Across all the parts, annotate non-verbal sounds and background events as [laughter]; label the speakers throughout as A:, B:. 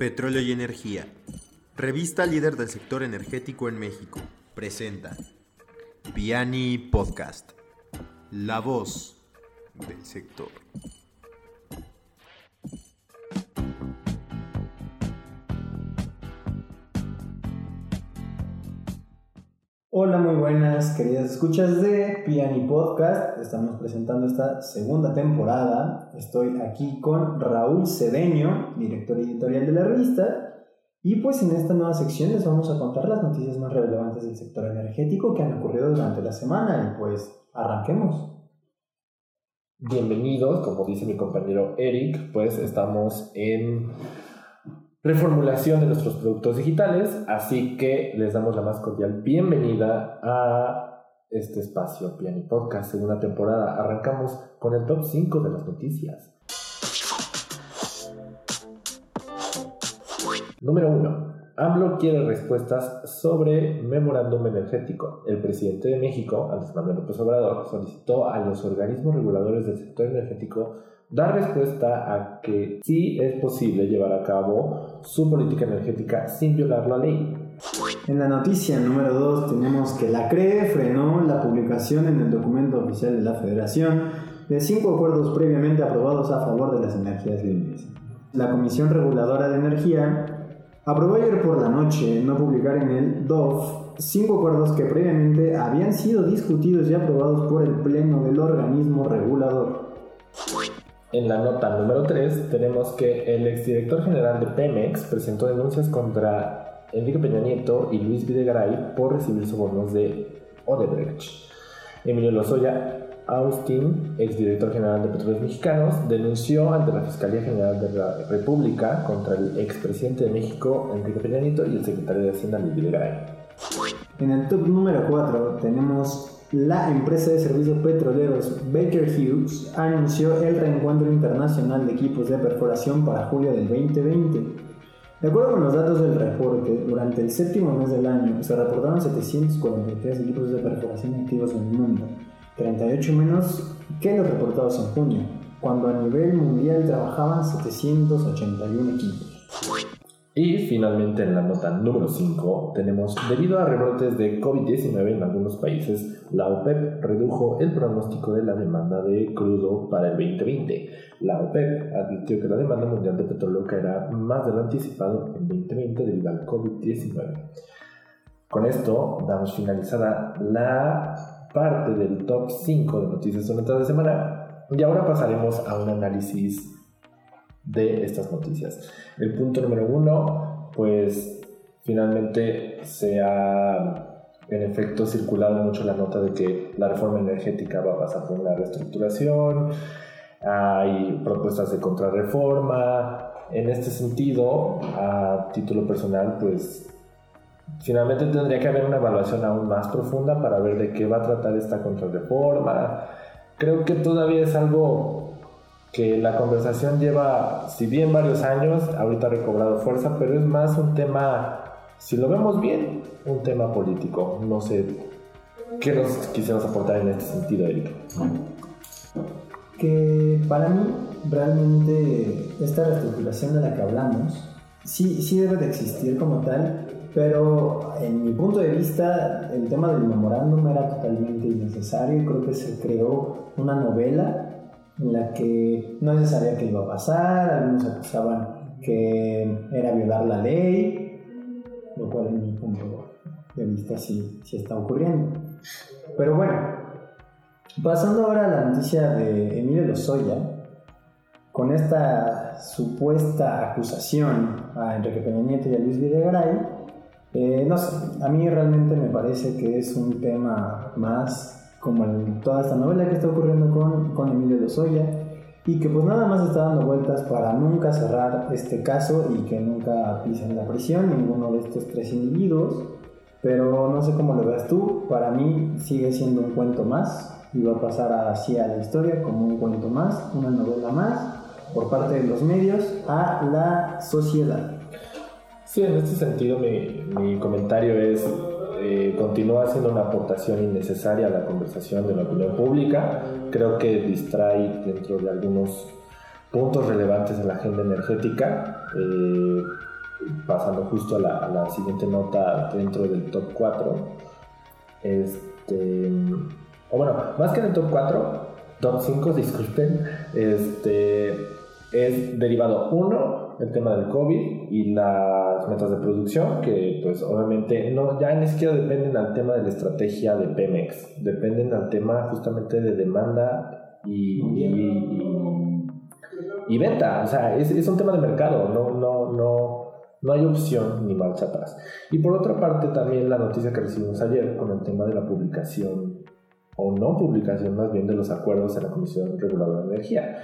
A: Petróleo y Energía, revista líder del sector energético en México, presenta Piani Podcast, la voz del sector.
B: Buenas, queridas escuchas de Piani Podcast. Estamos presentando esta segunda temporada. Estoy aquí con Raúl Cedeño, director editorial de la revista. Y pues en esta nueva sección les vamos a contar las noticias más relevantes del sector energético que han ocurrido durante la semana. Y pues arranquemos.
C: Bienvenidos, como dice mi compañero Eric, pues estamos en reformulación de nuestros productos digitales, así que les damos la más cordial bienvenida a este espacio Piani Podcast, segunda temporada. Arrancamos con el top 5 de las noticias. Número 1. AMLO quiere respuestas sobre memorándum energético. El presidente de México, Andrés Manuel López Obrador, solicitó a los organismos reguladores del sector energético dar respuesta a que sí es posible llevar a cabo su política energética sin violar la ley.
B: En la noticia número 2 tenemos que la CRE frenó la publicación en el documento oficial de la Federación de cinco acuerdos previamente aprobados a favor de las energías limpias. La Comisión Reguladora de Energía aprobó ayer por la noche no publicar en el DOF cinco acuerdos que previamente habían sido discutidos y aprobados por el Pleno del organismo regulador.
C: En la nota número 3 tenemos que el exdirector general de Pemex presentó denuncias contra Enrique Peña Nieto y Luis Videgaray por recibir sobornos de Odebrecht. Emilio Lozoya Austin, exdirector general de Petróleos Mexicanos, denunció ante la Fiscalía General de la República contra el expresidente de México, Enrique Peña Nieto, y el secretario de Hacienda, Luis Videgaray.
B: En el top número 4 tenemos la empresa de servicios petroleros Baker Hughes anunció el reencuentro internacional de equipos de perforación para julio del 2020. De acuerdo con los datos del reporte, durante el séptimo mes del año se reportaron 743 equipos de perforación activos en el mundo, 38 menos que los reportados en junio, cuando a nivel mundial trabajaban 781 equipos.
C: Y finalmente en la nota número 5 tenemos, debido a rebrotes de COVID-19 en algunos países, la OPEP redujo el pronóstico de la demanda de crudo para el 2020. La OPEP advirtió que la demanda mundial de petróleo caerá más de lo anticipado en 2020 debido al COVID-19. Con esto damos finalizada la parte del top 5 de noticias de de semana y ahora pasaremos a un análisis de estas noticias. El punto número uno, pues finalmente se ha en efecto circulado mucho la nota de que la reforma energética va a pasar por una reestructuración, hay propuestas de contrarreforma. En este sentido, a título personal, pues finalmente tendría que haber una evaluación aún más profunda para ver de qué va a tratar esta contrarreforma. Creo que todavía es algo que la conversación lleva, si bien varios años, ahorita ha recobrado fuerza, pero es más un tema, si lo vemos bien, un tema político. No sé, ¿qué nos quisieras aportar en este sentido, Eric?
B: Que para mí, realmente, esta reestructuración de la que hablamos, sí, sí debe de existir como tal, pero en mi punto de vista, el tema del memorándum era totalmente innecesario. Creo que se creó una novela en la que no se sabía qué iba a pasar, algunos acusaban que era violar la ley, lo cual en mi punto de vista sí, sí está ocurriendo. Pero bueno, pasando ahora a la noticia de Emilio Lozoya, con esta supuesta acusación a Enrique Peña Nieto y a Luis Videgaray, eh, no sé, a mí realmente me parece que es un tema más como toda esta novela que está ocurriendo con, con Emilio Lozoya y que pues nada más está dando vueltas para nunca cerrar este caso y que nunca pisen la prisión ninguno de estos tres individuos pero no sé cómo lo veas tú para mí sigue siendo un cuento más y va a pasar así a la historia como un cuento más una novela más por parte de los medios a la sociedad.
C: Sí, en este sentido mi, mi comentario es eh, continúa siendo una aportación innecesaria a la conversación de la opinión pública. Creo que distrae dentro de algunos puntos relevantes de la agenda energética. Eh, pasando justo a la, siguiente nota dentro del top 4, este, o bueno, más que en el top 4, top 5, [laughs] disculpen, este, es derivado 1, el tema del COVID y las metas de producción, que pues obviamente no, ya ni siquiera dependen al tema de la estrategia de Pemex, dependen al tema justamente de demanda y, y, venta, o sea, es, es, un tema de mercado, no, no, no, no hay opción ni marcha atrás. Y por otra parte también la noticia que recibimos ayer con el tema de la publicación o no publicación más bien de los acuerdos en la Comisión Reguladora de Energía.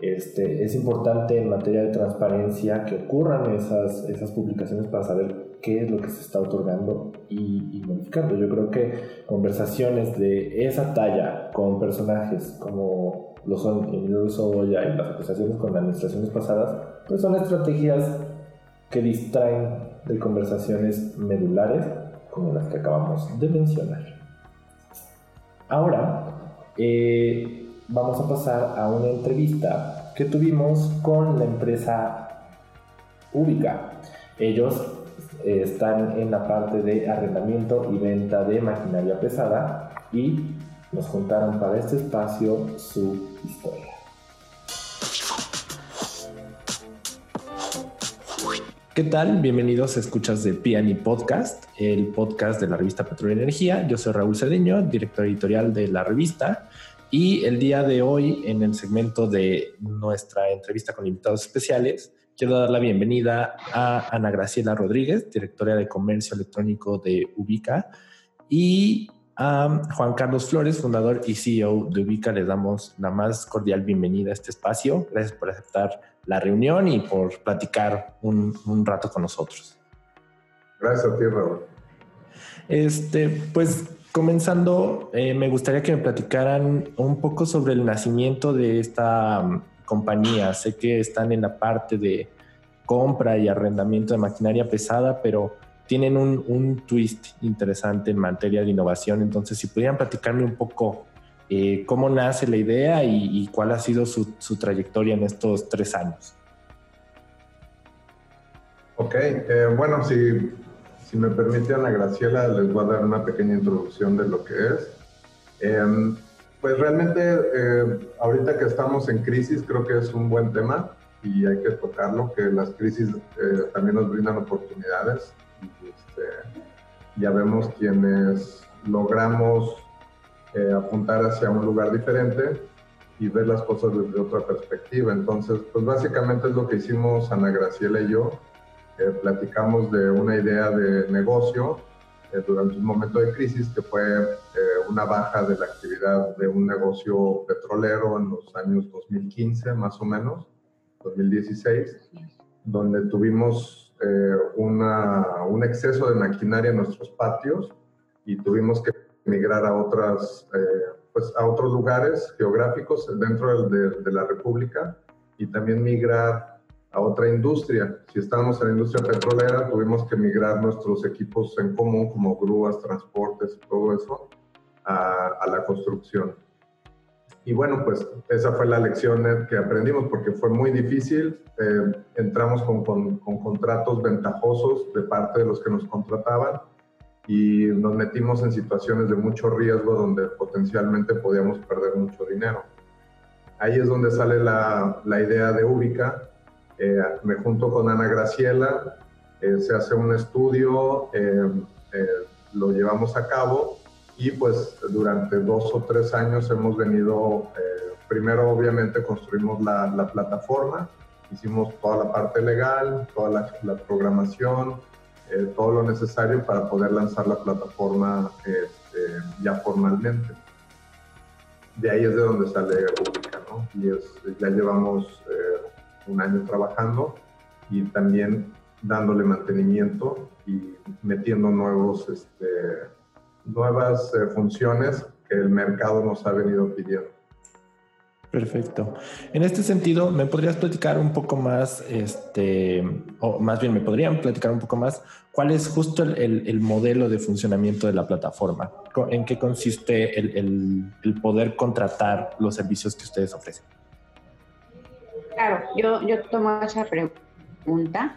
C: Este, es importante en materia de transparencia que ocurran esas, esas publicaciones para saber qué es lo que se está otorgando y, modificando. Yo creo que conversaciones de esa talla con personajes como lo son Emilio Soboya y las acusaciones con administraciones pasadas, pues son estrategias que distraen de conversaciones medulares como las que acabamos de mencionar. Ahora, eh, vamos a pasar a una entrevista que tuvimos con la empresa Ubica. Ellos están en la parte de arrendamiento y venta de maquinaria pesada y nos contaron para este espacio su historia. ¿Qué tal? Bienvenidos a Escuchas de Piani Podcast, el podcast de la revista Petróleo y Energía. Yo soy Raúl Cedeño, director editorial de la revista. Y el día de hoy, en el segmento de nuestra entrevista con invitados especiales, quiero dar la bienvenida a Ana Graciela Rodríguez, directora de Comercio Electrónico de Ubica, y a Juan Carlos Flores, fundador y CEO de Ubica. Les damos la más cordial bienvenida a este espacio. Gracias por aceptar la reunión y por platicar un, un rato con nosotros.
D: Gracias a ti, Raúl.
C: Este, pues comenzando, eh, me gustaría que me platicaran un poco sobre el nacimiento de esta mm, compañía. Sé que están en la parte de compra y arrendamiento de maquinaria pesada, pero tienen un, twist interesante en materia de innovación. Entonces, si pudieran platicarme un poco eh, cómo nace la idea y, cuál ha sido su, trayectoria en estos tres años.
D: Ok, eh, bueno, si si me permite, Ana Graciela, les voy a dar una pequeña introducción de lo que es. Em, pues realmente, eh, ahorita que estamos en crisis, creo que es un buen tema y hay que tocarlo, que las crisis eh, también nos brindan oportunidades. Este, ya vemos quienes logramos eh, apuntar hacia un lugar diferente y ver las cosas desde otra perspectiva. Entonces, pues básicamente es lo que hicimos Ana Graciela y yo platicamos de una idea de negocio eh, durante un momento de crisis que fue eh, una baja de la actividad de un negocio petrolero en los años 2015 más o menos, 2016, donde tuvimos eh, una, un exceso de maquinaria en nuestros patios y tuvimos que migrar a otras pues a otros lugares geográficos dentro de, de la República y también migrar a otra industria. Si estábamos en la industria petrolera, tuvimos que migrar nuestros equipos en común, como grúas, transportes, todo eso, a, la construcción. Y bueno, pues esa fue la lección que aprendimos porque fue muy difícil. Eh, entramos con, con, contratos ventajosos de parte de los que nos contrataban y nos metimos en situaciones de mucho riesgo donde potencialmente podíamos perder mucho dinero. Ahí es donde sale la, la idea de Ubica, eh, me junto con Ana Graciela, eh, se hace un estudio, eh, lo llevamos a cabo y pues durante dos o tres años hemos venido, primero obviamente construimos la, plataforma, hicimos toda la parte legal, toda la, programación, todo lo necesario para poder lanzar la plataforma este, ya formalmente. De ahí es de donde sale Pública, ¿no? Y ya llevamos un año trabajando y también dándole mantenimiento y metiendo nuevos, este, nuevas eh, funciones que el mercado nos ha venido pidiendo.
C: Perfecto. En este sentido, ¿me podrías platicar un poco más, este, o más bien me podrían platicar un poco más, cuál es justo el, el, modelo de funcionamiento de la plataforma? ¿En qué consiste el, el poder contratar los servicios que ustedes ofrecen?
E: Claro, yo, yo tomo esa pregunta.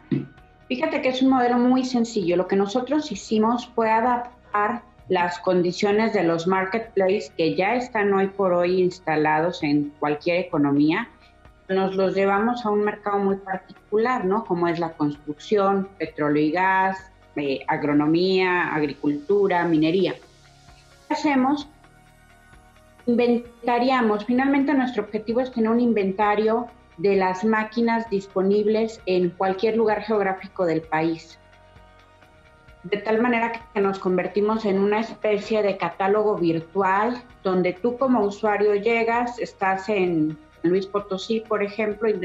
E: Fíjate que es un modelo muy sencillo. Lo que nosotros hicimos fue adaptar las condiciones de los marketplaces que ya están hoy por hoy instalados en cualquier economía. Nos los llevamos a un mercado muy particular, ¿no? Como es la construcción, petróleo y gas, eh, agronomía, agricultura, minería. ¿Qué hacemos? Inventariamos. Finalmente nuestro objetivo es tener un inventario de las máquinas disponibles en cualquier lugar geográfico del país. De tal manera que nos convertimos en una especie de catálogo virtual donde tú como usuario llegas, estás en Luis Potosí, por ejemplo, y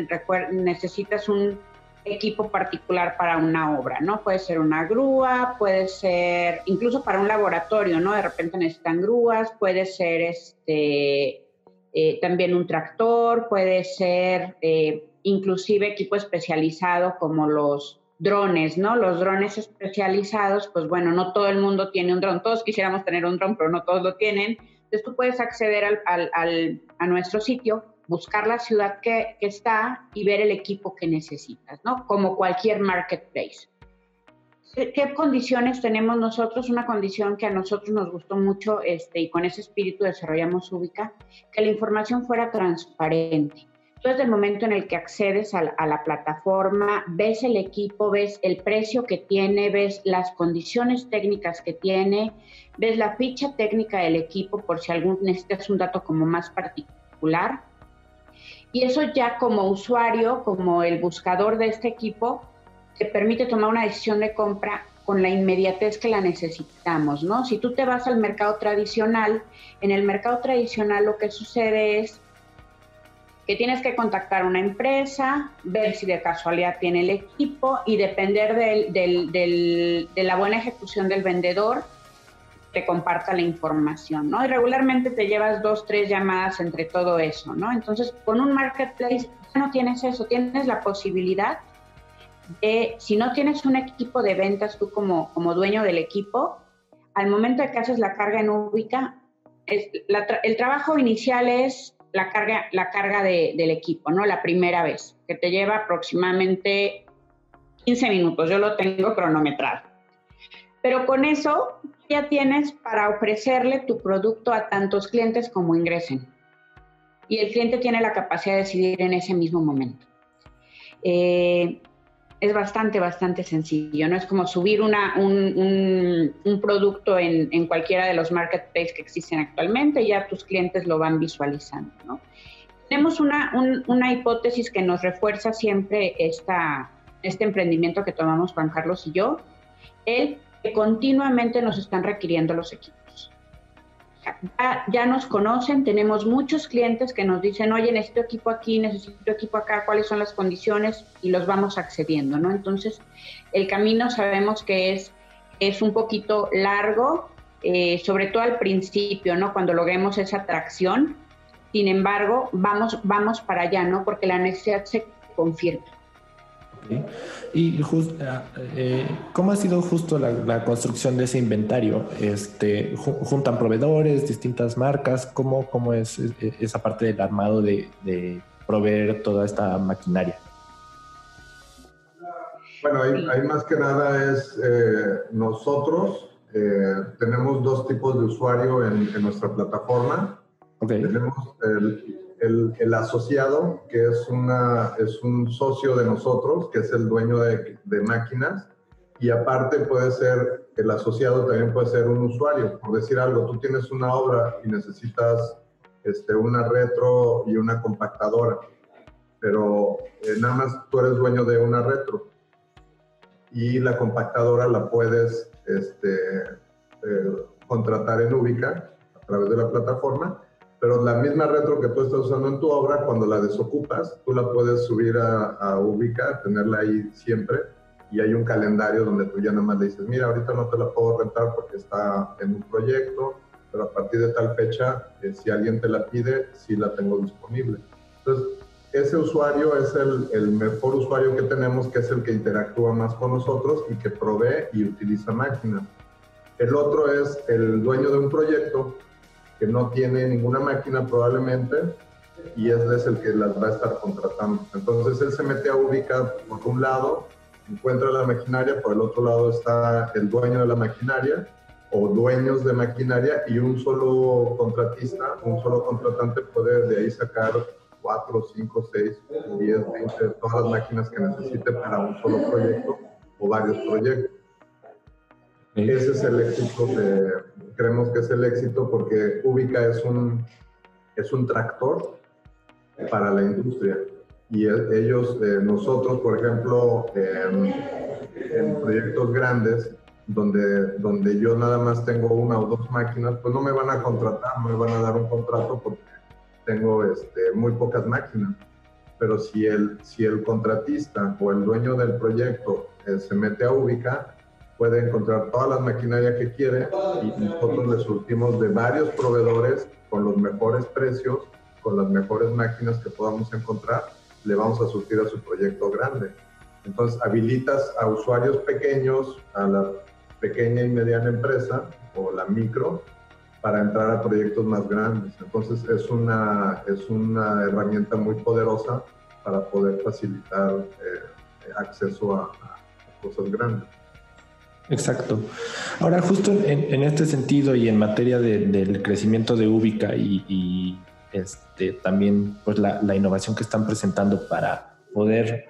E: necesitas un equipo particular para una obra, ¿no? Puede ser una grúa, puede ser incluso para un laboratorio, ¿no? De repente necesitan grúas, puede ser este eh, también un tractor, puede ser eh, inclusive equipo especializado como los drones, ¿no? Los drones especializados, pues bueno, no todo el mundo tiene un dron, todos quisiéramos tener un dron, pero no todos lo tienen. Entonces tú puedes acceder al, al, a nuestro sitio, buscar la ciudad que, que, está y ver el equipo que necesitas, ¿no? Como cualquier marketplace. ¿Qué condiciones tenemos nosotros? Una condición que a osotros nos gustó mucho este, y con ese espíritu desarrollamos Ubica, que la información fuera transparente. Tú desde el momento en el que accedes a la, plataforma, ves el equipo, ves el precio que tiene, ves las condiciones técnicas que tiene, ves la ficha técnica del equipo por si algún necesitas un dato como más particular. Y eso ya como usuario, como el buscador de este equipo, te permite tomar una decisión de compra con la inmediatez que la necesitamos, ¿no? Si tú te vas al mercado tradicional, en el mercado tradicional lo que sucede es que tienes que contactar a una empresa, ver si de casualidad tiene el equipo y depender de la buena ejecución del vendedor, te comparta la información, ¿no? Y regularmente te llevas dos, tres llamadas entre todo eso, ¿no? Entonces, con un marketplace ya no tienes eso, tienes la posibilidad de, si no tienes un equipo de ventas tú como, como dueño del equipo, al momento de que haces la carga en Ubica, el trabajo inicial es la carga, la carga del equipo, ¿no? La primera vez, que te lleva aproximadamente 15 minutos, yo lo tengo cronometrado. Pero con eso ya tienes para ofrecerle tu producto a tantos clientes como ingresen. Y el cliente tiene la capacidad de decidir en ese mismo momento. Eh, es bastante, bastante sencillo, ¿no? Es como subir una, un, un, producto en, en, cualquiera de los marketplaces que existen actualmente y ya tus clientes lo van visualizando, ¿no? Tenemos una, una hipótesis que nos refuerza siempre esta, este emprendimiento que tomamos Juan Carlos y yo, el que continuamente nos están requiriendo los equipos ya, nos conocen, tenemos muchos clientes que nos dicen, oye, necesito equipo aquí, necesito equipo acá, cuáles son las condiciones y los vamos accediendo, ¿no? Entonces, el camino sabemos que es, es un poquito largo, eh, sobre todo al principio, ¿no? Cuando logremos esa atracción, sin embargo, vamos, vamos para allá, ¿no? Porque la necesidad se confirma.
C: Y eh, eh, ¿cómo ha sido justo la, construcción de ese inventario? Este, ¿Juntan proveedores, distintas marcas? ¿Cómo, cómo es esa parte del armado de, proveer toda esta maquinaria?
D: Bueno, ahí, más que nada es eh, nosotros tenemos dos tipos de usuario en, en nuestra plataforma. Tenemos el, el, asociado, que es, una, es un socio de nosotros, que es el dueño de, máquinas, y aparte puede ser, el asociado también puede ser un usuario. Por decir algo, tú tienes una obra y necesitas este, una retro y una compactadora, pero eh, nada más tú eres dueño de una retro. Y la compactadora la puedes este, eh, contratar en Ubica a través de la plataforma pero la misma retro que tú estás usando en tu obra, cuando la desocupas, tú la puedes subir a, a Ubica, tenerla ahí siempre, y hay un calendario donde tú ya nada más le dices, mira, ahorita no te la puedo rentar porque está en un proyecto, pero a partir de tal fecha, eh, si alguien te la pide, sí la tengo disponible. Entonces, ese usuario es el, el, mejor usuario que tenemos, que es el que interactúa más con nosotros y que provee y utiliza máquinas. El otro es el dueño de un proyecto que no tiene ninguna máquina probablemente y él es el que las va a estar contratando. Entonces él se mete a ubicar por un lado encuentra la maquinaria, por el otro lado está el dueño de la maquinaria o dueños de maquinaria y un solo contratista, un solo contratante puede de ahí sacar 4, 5, 6, 10, 20, todas las máquinas que necesite para un solo proyecto o varios proyectos. Ese es el éxito, de, creemos que es el éxito porque Ubica es un, es un tractor para la industria. Y ellos, eh, nosotros, por ejemplo, en proyectos grandes, donde, donde yo nada más tengo una o dos máquinas, pues no me van a contratar, no me van a dar un contrato porque tengo este, muy pocas máquinas. Pero si el, si el contratista o el dueño del proyecto eh, se mete a Ubica, puede encontrar todas las maquinarias que quiere y nosotros le surtimos de varios proveedores con los mejores precios, con las mejores máquinas que podamos encontrar, le vamos a surtir a su proyecto grande. Entonces habilitas a usuarios pequeños, a la pequeña y mediana empresa o la micro, para entrar a proyectos más grandes. Entonces es una, es una herramienta muy poderosa para poder facilitar eh, acceso a, cosas grandes.
C: Exacto. Ahora, justo en, este sentido y en materia del crecimiento de Ubica y, este, también pues, la, la, innovación que están presentando para poder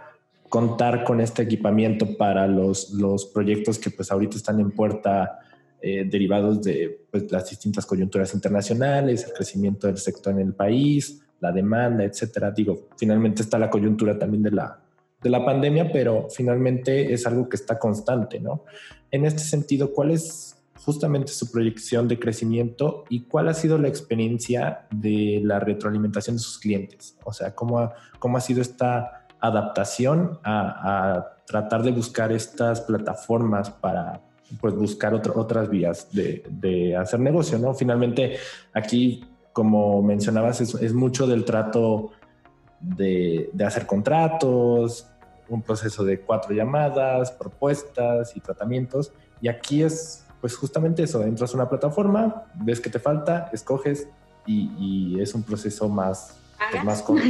C: contar con este equipamiento para los, los proyectos que pues ahorita están en puerta eh, derivados de pues, las distintas coyunturas internacionales, el crecimiento del sector en el país, la demanda, etcétera. Digo, finalmente está la coyuntura también de la, de la pandemia, pero finalmente es algo que está constante, ¿no? En este sentido, ¿cuál es justamente su proyección de crecimiento y cuál ha sido la experiencia de la retroalimentación de sus clientes? O sea, ¿cómo ha, cómo ha sido esta adaptación a, tratar de buscar estas plataformas para, pues buscar otras vías de, hacer negocio, ¿no? Finalmente, aquí, como mencionabas, es, mucho del trato de, hacer contratos, un proceso de cuatro llamadas, propuestas y tratamientos. Y aquí es, pues justamente eso, entras a una plataforma, ves que te falta, escoges y, es un proceso más, pues, más corto,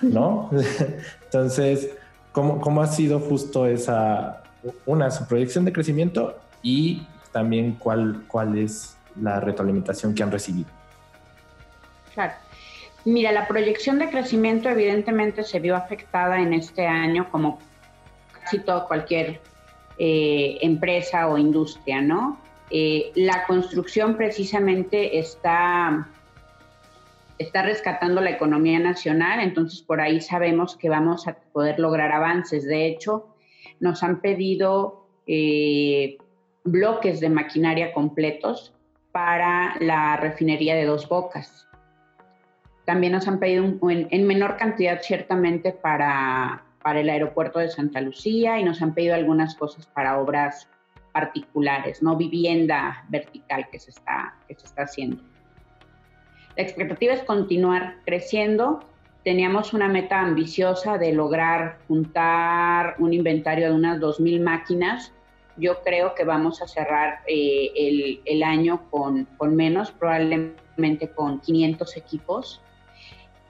C: ¿no? [laughs] Entonces, ¿cómo, ¿cómo ha sido justo esa, una, su proyección de crecimiento y también cuál, cuál es la retroalimentación que han recibido.
E: Claro. Mira, la proyección de crecimiento evidentemente se vio afectada en este año como casi todo cualquier eh, empresa o industria, ¿no? Eh, la construcción precisamente está, está rescatando la economía nacional, entonces por ahí sabemos que vamos a poder lograr avances. De hecho, nos han pedido eh, bloques de maquinaria completos para la refinería de Dos Bocas. También nos han pedido en, menor cantidad ciertamente para, para el aeropuerto de Santa Lucía y nos han pedido algunas cosas para obras particulares, no vivienda vertical que se está, que se está haciendo. La expectativa es continuar creciendo teníamos una meta ambiciosa de lograr juntar un inventario de unas 2.000 máquinas. Yo creo que vamos a cerrar eh, el, el, año con, con menos, probablemente con 500 equipos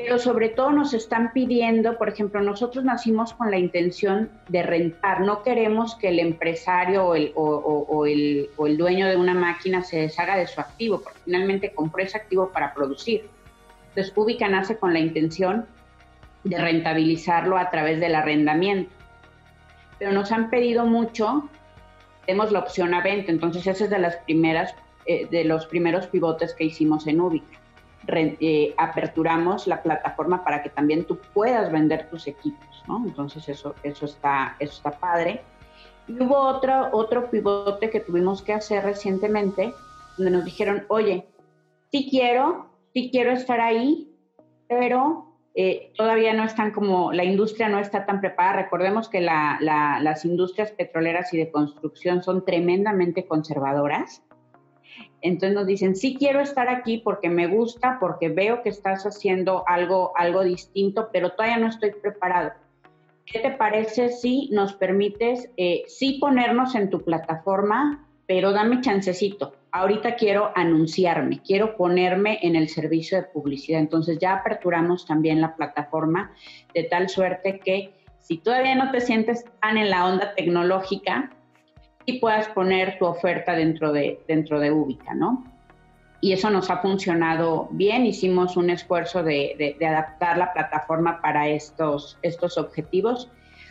E: pero sobre todo nos están pidiendo, por ejemplo, nosotros nacimos con la intención de rentar, no queremos que el empresario o el, o, o el, dueño de una máquina se deshaga de su activo, porque finalmente compró ese activo para producir. Entonces, Ubica nace con la intención de rentabilizarlo a través del arrendamiento. Pero nos han pedido mucho, tenemos la opción a venta, entonces ese es de las primeras, eh, de los primeros pivotes que hicimos en Ubica. Eh, aperturamos la plataforma para que también tú puedas vender tus equipos, ¿no? Entonces eso, eso, está, eso está padre. Y hubo otro, otro pivote que tuvimos que hacer recientemente, donde nos dijeron, oye, sí quiero, sí quiero estar ahí, pero eh, todavía no están como, la industria no está tan preparada. Recordemos que las industrias petroleras y de construcción son tremendamente conservadoras. Entonces nos dicen, sí quiero estar aquí porque me gusta, porque veo que estás haciendo algo, algo distinto, pero todavía no estoy preparado. ¿Qué te parece si nos permites, eh, sí ponernos en tu plataforma, pero dame chancecito? ahorita quiero anunciarme, quiero ponerme en el servicio de publicidad. Entonces ya aperturamos también la plataforma de tal suerte que si todavía no te sientes tan en la onda tecnológica, y puedas poner tu oferta dentro de, dentro de Ubica, ¿no? Y eso nos ha funcionado bien, hicimos un esfuerzo de, de, adaptar la plataforma para estos, estos objetivos,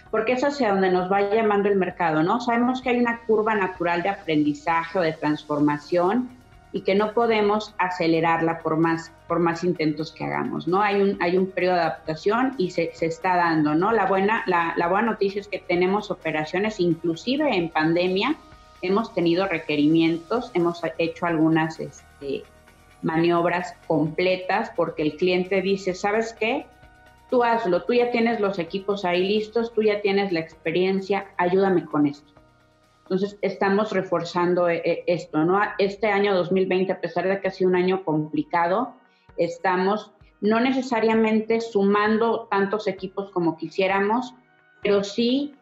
E: porque es hacia donde nos va llamando el mercado, ¿no? Sabemos que hay una curva natural de aprendizaje o de transformación y que no podemos acelerarla por más, por más intentos que hagamos, ¿no? Hay un, hay un periodo de adaptación y se, se está dando, ¿no? La buena, la, la, buena noticia es que tenemos operaciones, inclusive en pandemia, hemos tenido requerimientos, hemos hecho algunas este, maniobras completas porque el cliente dice, ¿sabes qué? Tú hazlo, tú ya tienes los equipos ahí listos, tú ya tienes la experiencia, ayúdame con esto. Entonces, estamos reforzando eh, eh, esto, ¿no? Este año 2020, a pesar de que ha sido un año complicado, estamos no necesariamente sumando tantos equipos como quisiéramos, pero sí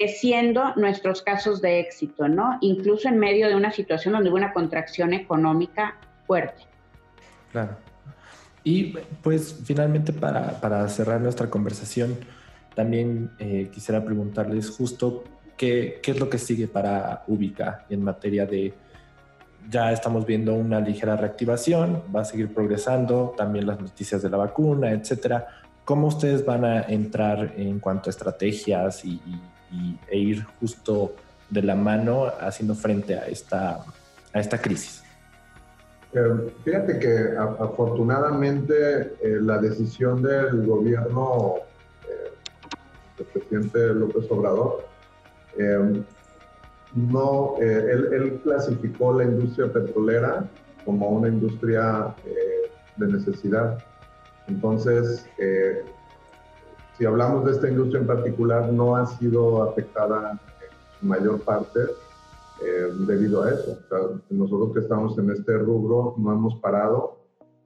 E: creciendo nuestros casos de éxito, ¿no? Incluso en medio de una situación donde hubo una contracción económica fuerte.
C: Claro. Y pues finalmente para, para cerrar nuestra conversación, también eh, quisiera preguntarles justo ¿Qué, es lo que sigue para Ubica en materia de, ya estamos viendo una ligera reactivación, va a seguir progresando, también las noticias de la vacuna, etcétera. ¿Cómo ustedes van a entrar en cuanto a estrategias y, e ir justo de la mano haciendo frente a esta, a esta crisis?
D: Eh, fíjate que afortunadamente eh, la decisión del gobierno eh, del presidente López Obrador Em, no, eh, él, clasificó la industria petrolera como una industria eh, de necesidad. Entonces, eh, si hablamos de esta industria en particular, no ha sido afectada en su mayor parte debido a eso. nosotros que estamos en este rubro no hemos parado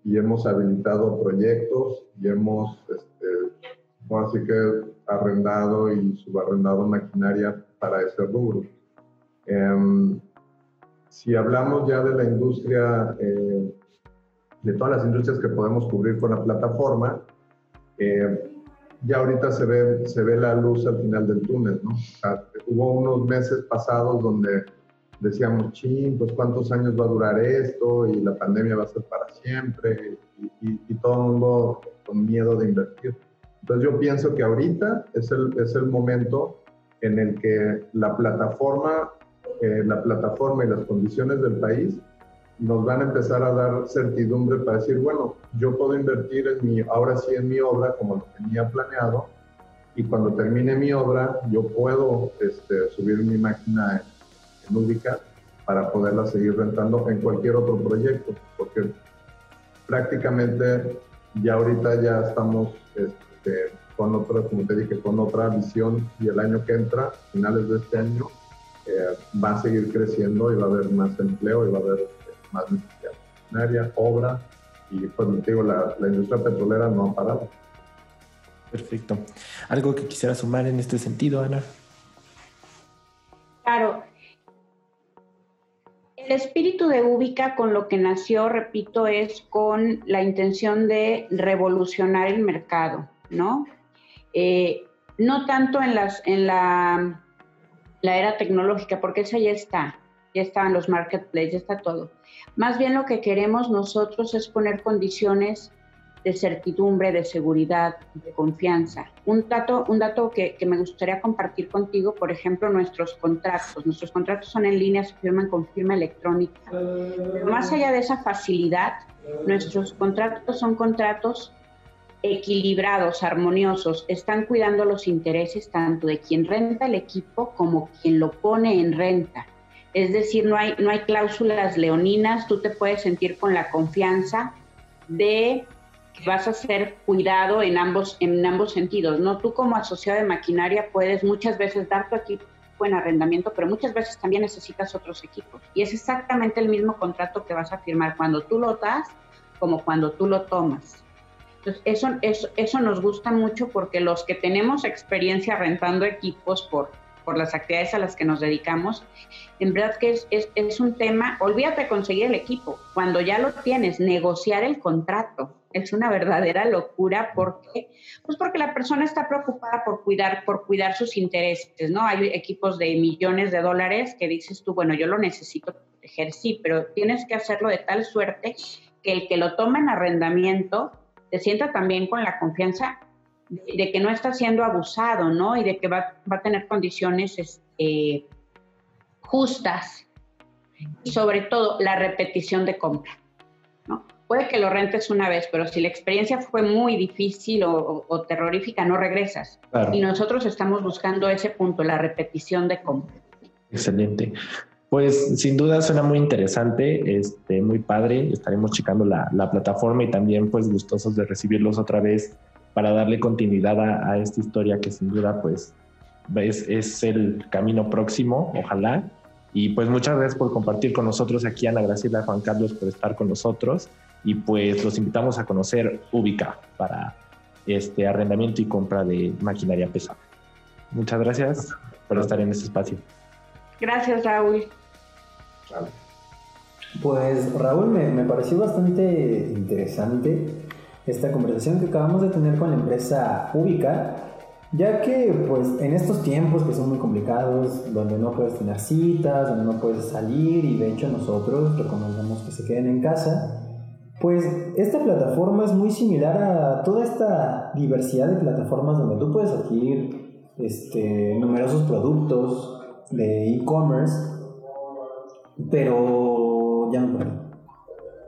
D: y hemos habilitado proyectos y hemos, este, así que, arrendado y subarrendado maquinaria para ese rubro. Em, si hablamos ya de la industria, eh, de todas las industrias que podemos cubrir con la plataforma, eh, ya ahorita se ve, se ve la luz al final del túnel, ¿no? hubo unos meses pasados donde decíamos, ching, pues cuántos años va a durar esto y la pandemia va a ser para siempre y, y todo el mundo con miedo de invertir. Entonces yo pienso que ahorita es el, es el momento en el que la plataforma, eh, la plataforma y las condiciones del país nos van a empezar a dar certidumbre para decir, bueno, yo puedo invertir en mi, ahora sí en mi obra como lo tenía planeado, y cuando termine mi obra, yo puedo este, subir mi máquina en, en para poderla seguir rentando en cualquier otro proyecto, porque prácticamente ya ahorita ya estamos este, con otra, como te dije, con otra visión y el año que entra, finales de este año, eh, va a seguir creciendo y va a haber más empleo y va a haber más necesidad. obra y pues te digo, la, la industria petrolera no ha parado.
C: Perfecto. ¿Algo que quisiera sumar en este sentido, Ana?
E: Claro. El espíritu de Ubica con lo que nació, repito, es con la intención de revolucionar el mercado, ¿no? Eh, no tanto en, la, era tecnológica, porque esa ya está, ya están los marketplaces, ya está todo. Más bien lo que queremos nosotros es poner condiciones de certidumbre, de seguridad, de confianza. Un dato, que, me gustaría compartir contigo, por ejemplo, nuestros contratos. Nuestros contratos son en línea, se firman con firma electrónica. Más allá de esa facilidad, nuestros contratos son contratos equilibrados, armoniosos, están cuidando los intereses tanto de quien renta el equipo como quien lo pone en renta. Es decir, no hay, no hay cláusulas leoninas, tú te puedes sentir con la confianza de que vas a ser cuidado en ambos, en ambos sentidos. ¿no? Tú como asociado de maquinaria puedes muchas veces dar tu equipo en arrendamiento, pero muchas veces también necesitas otros equipos. Y es exactamente el mismo contrato que vas a firmar cuando tú lo das como cuando tú lo tomas. Entonces, eso, eso, eso nos gusta mucho porque los que tenemos experiencia rentando equipos por, por las actividades a las que nos dedicamos, en verdad que es, es, un tema, olvídate de conseguir el equipo, cuando ya lo tienes, negociar el contrato. es una verdadera locura porque pues porque la persona está preocupada por cuidar por cuidar sus intereses, ¿no? Hay equipos de millones de dólares que dices tú, bueno, yo lo necesito proteger, sí, pero tienes que hacerlo de tal suerte que el que lo toma en arrendamiento se sienta también con la confianza de, que no está siendo abusado, ¿no? Y de que va, va a tener condiciones este, justas. Y sobre todo, la repetición de compra, ¿no? Puede que lo rentes una vez, pero si la experiencia fue muy difícil o, terrorífica, no regresas. Y nosotros estamos buscando ese punto, la repetición de compra.
C: Excelente. Pues sin duda suena muy interesante, este, muy padre. Estaremos checando la, la, plataforma y también pues gustosos de recibirlos otra vez para darle continuidad a, esta historia que sin duda pues es, es, el camino próximo, ojalá. Y pues muchas gracias por compartir con nosotros aquí, Ana Graciela Juan Carlos, por estar con nosotros. Y pues los invitamos a conocer Ubica para este arrendamiento y compra de maquinaria pesada. Muchas gracias por estar en este espacio.
E: Gracias, Raúl.
B: Pues Raúl, me, pareció bastante interesante esta conversación que acabamos de tener con la empresa Ubica, ya que pues en estos tiempos que son muy complicados, donde no puedes tener citas, donde no puedes salir y de hecho nosotros recomendamos que se queden en casa, pues esta plataforma es muy similar a toda esta diversidad de plataformas donde tú puedes adquirir este, numerosos productos de e-commerce, pero ya no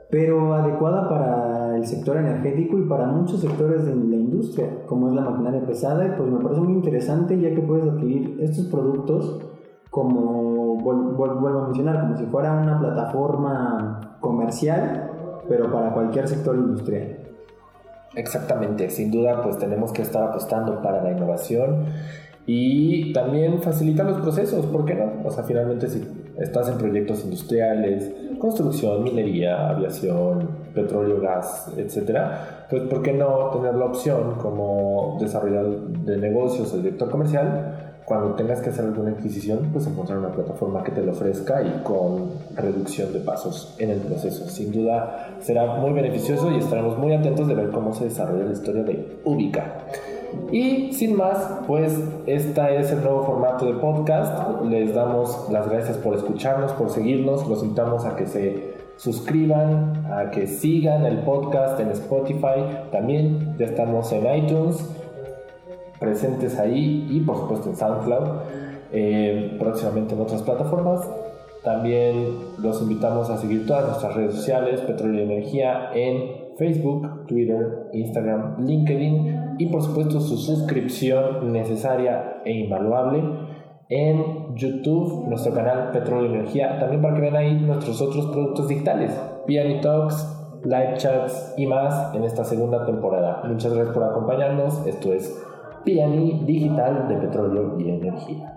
B: pero adecuada para el sector energético y para muchos sectores de la industria, como es la maquinaria pesada, pues me parece muy interesante ya que puedes adquirir estos productos como, vuelvo a mencionar, como si fuera una plataforma comercial, pero para cualquier sector industrial.
C: Exactamente, sin duda pues tenemos que estar apostando para la innovación y también facilitar los procesos, ¿por qué no? O sea, finalmente si estás en proyectos industriales, construcción, minería, aviación, petróleo, gas, etcétera, pues ¿por qué no tener la opción como desarrollador de negocios o director comercial? Cuando tengas que hacer alguna adquisición, pues encontrar una plataforma que te lo ofrezca y con reducción de pasos en el proceso. Sin duda será muy beneficioso y estaremos muy atentos de ver cómo se desarrolla la historia de Ubica. Y sin más, pues este es el nuevo formato de podcast. Les damos las gracias por escucharnos, por seguirnos. Los invitamos a que se suscriban, a que sigan el podcast en Spotify. También ya estamos en iTunes, presentes ahí y por supuesto en SoundCloud. Eh, próximamente en otras plataformas. También los invitamos a seguir todas nuestras redes sociales, Petróleo y Energía, en Facebook, Twitter, Instagram, LinkedIn y por supuesto su suscripción necesaria e invaluable en YouTube, nuestro canal Petróleo y Energía, también para que vean ahí nuestros otros productos digitales, Piani Talks, Live Chats y más en esta segunda temporada. Muchas gracias por acompañarnos, esto es Piani Digital de Petróleo y Energía.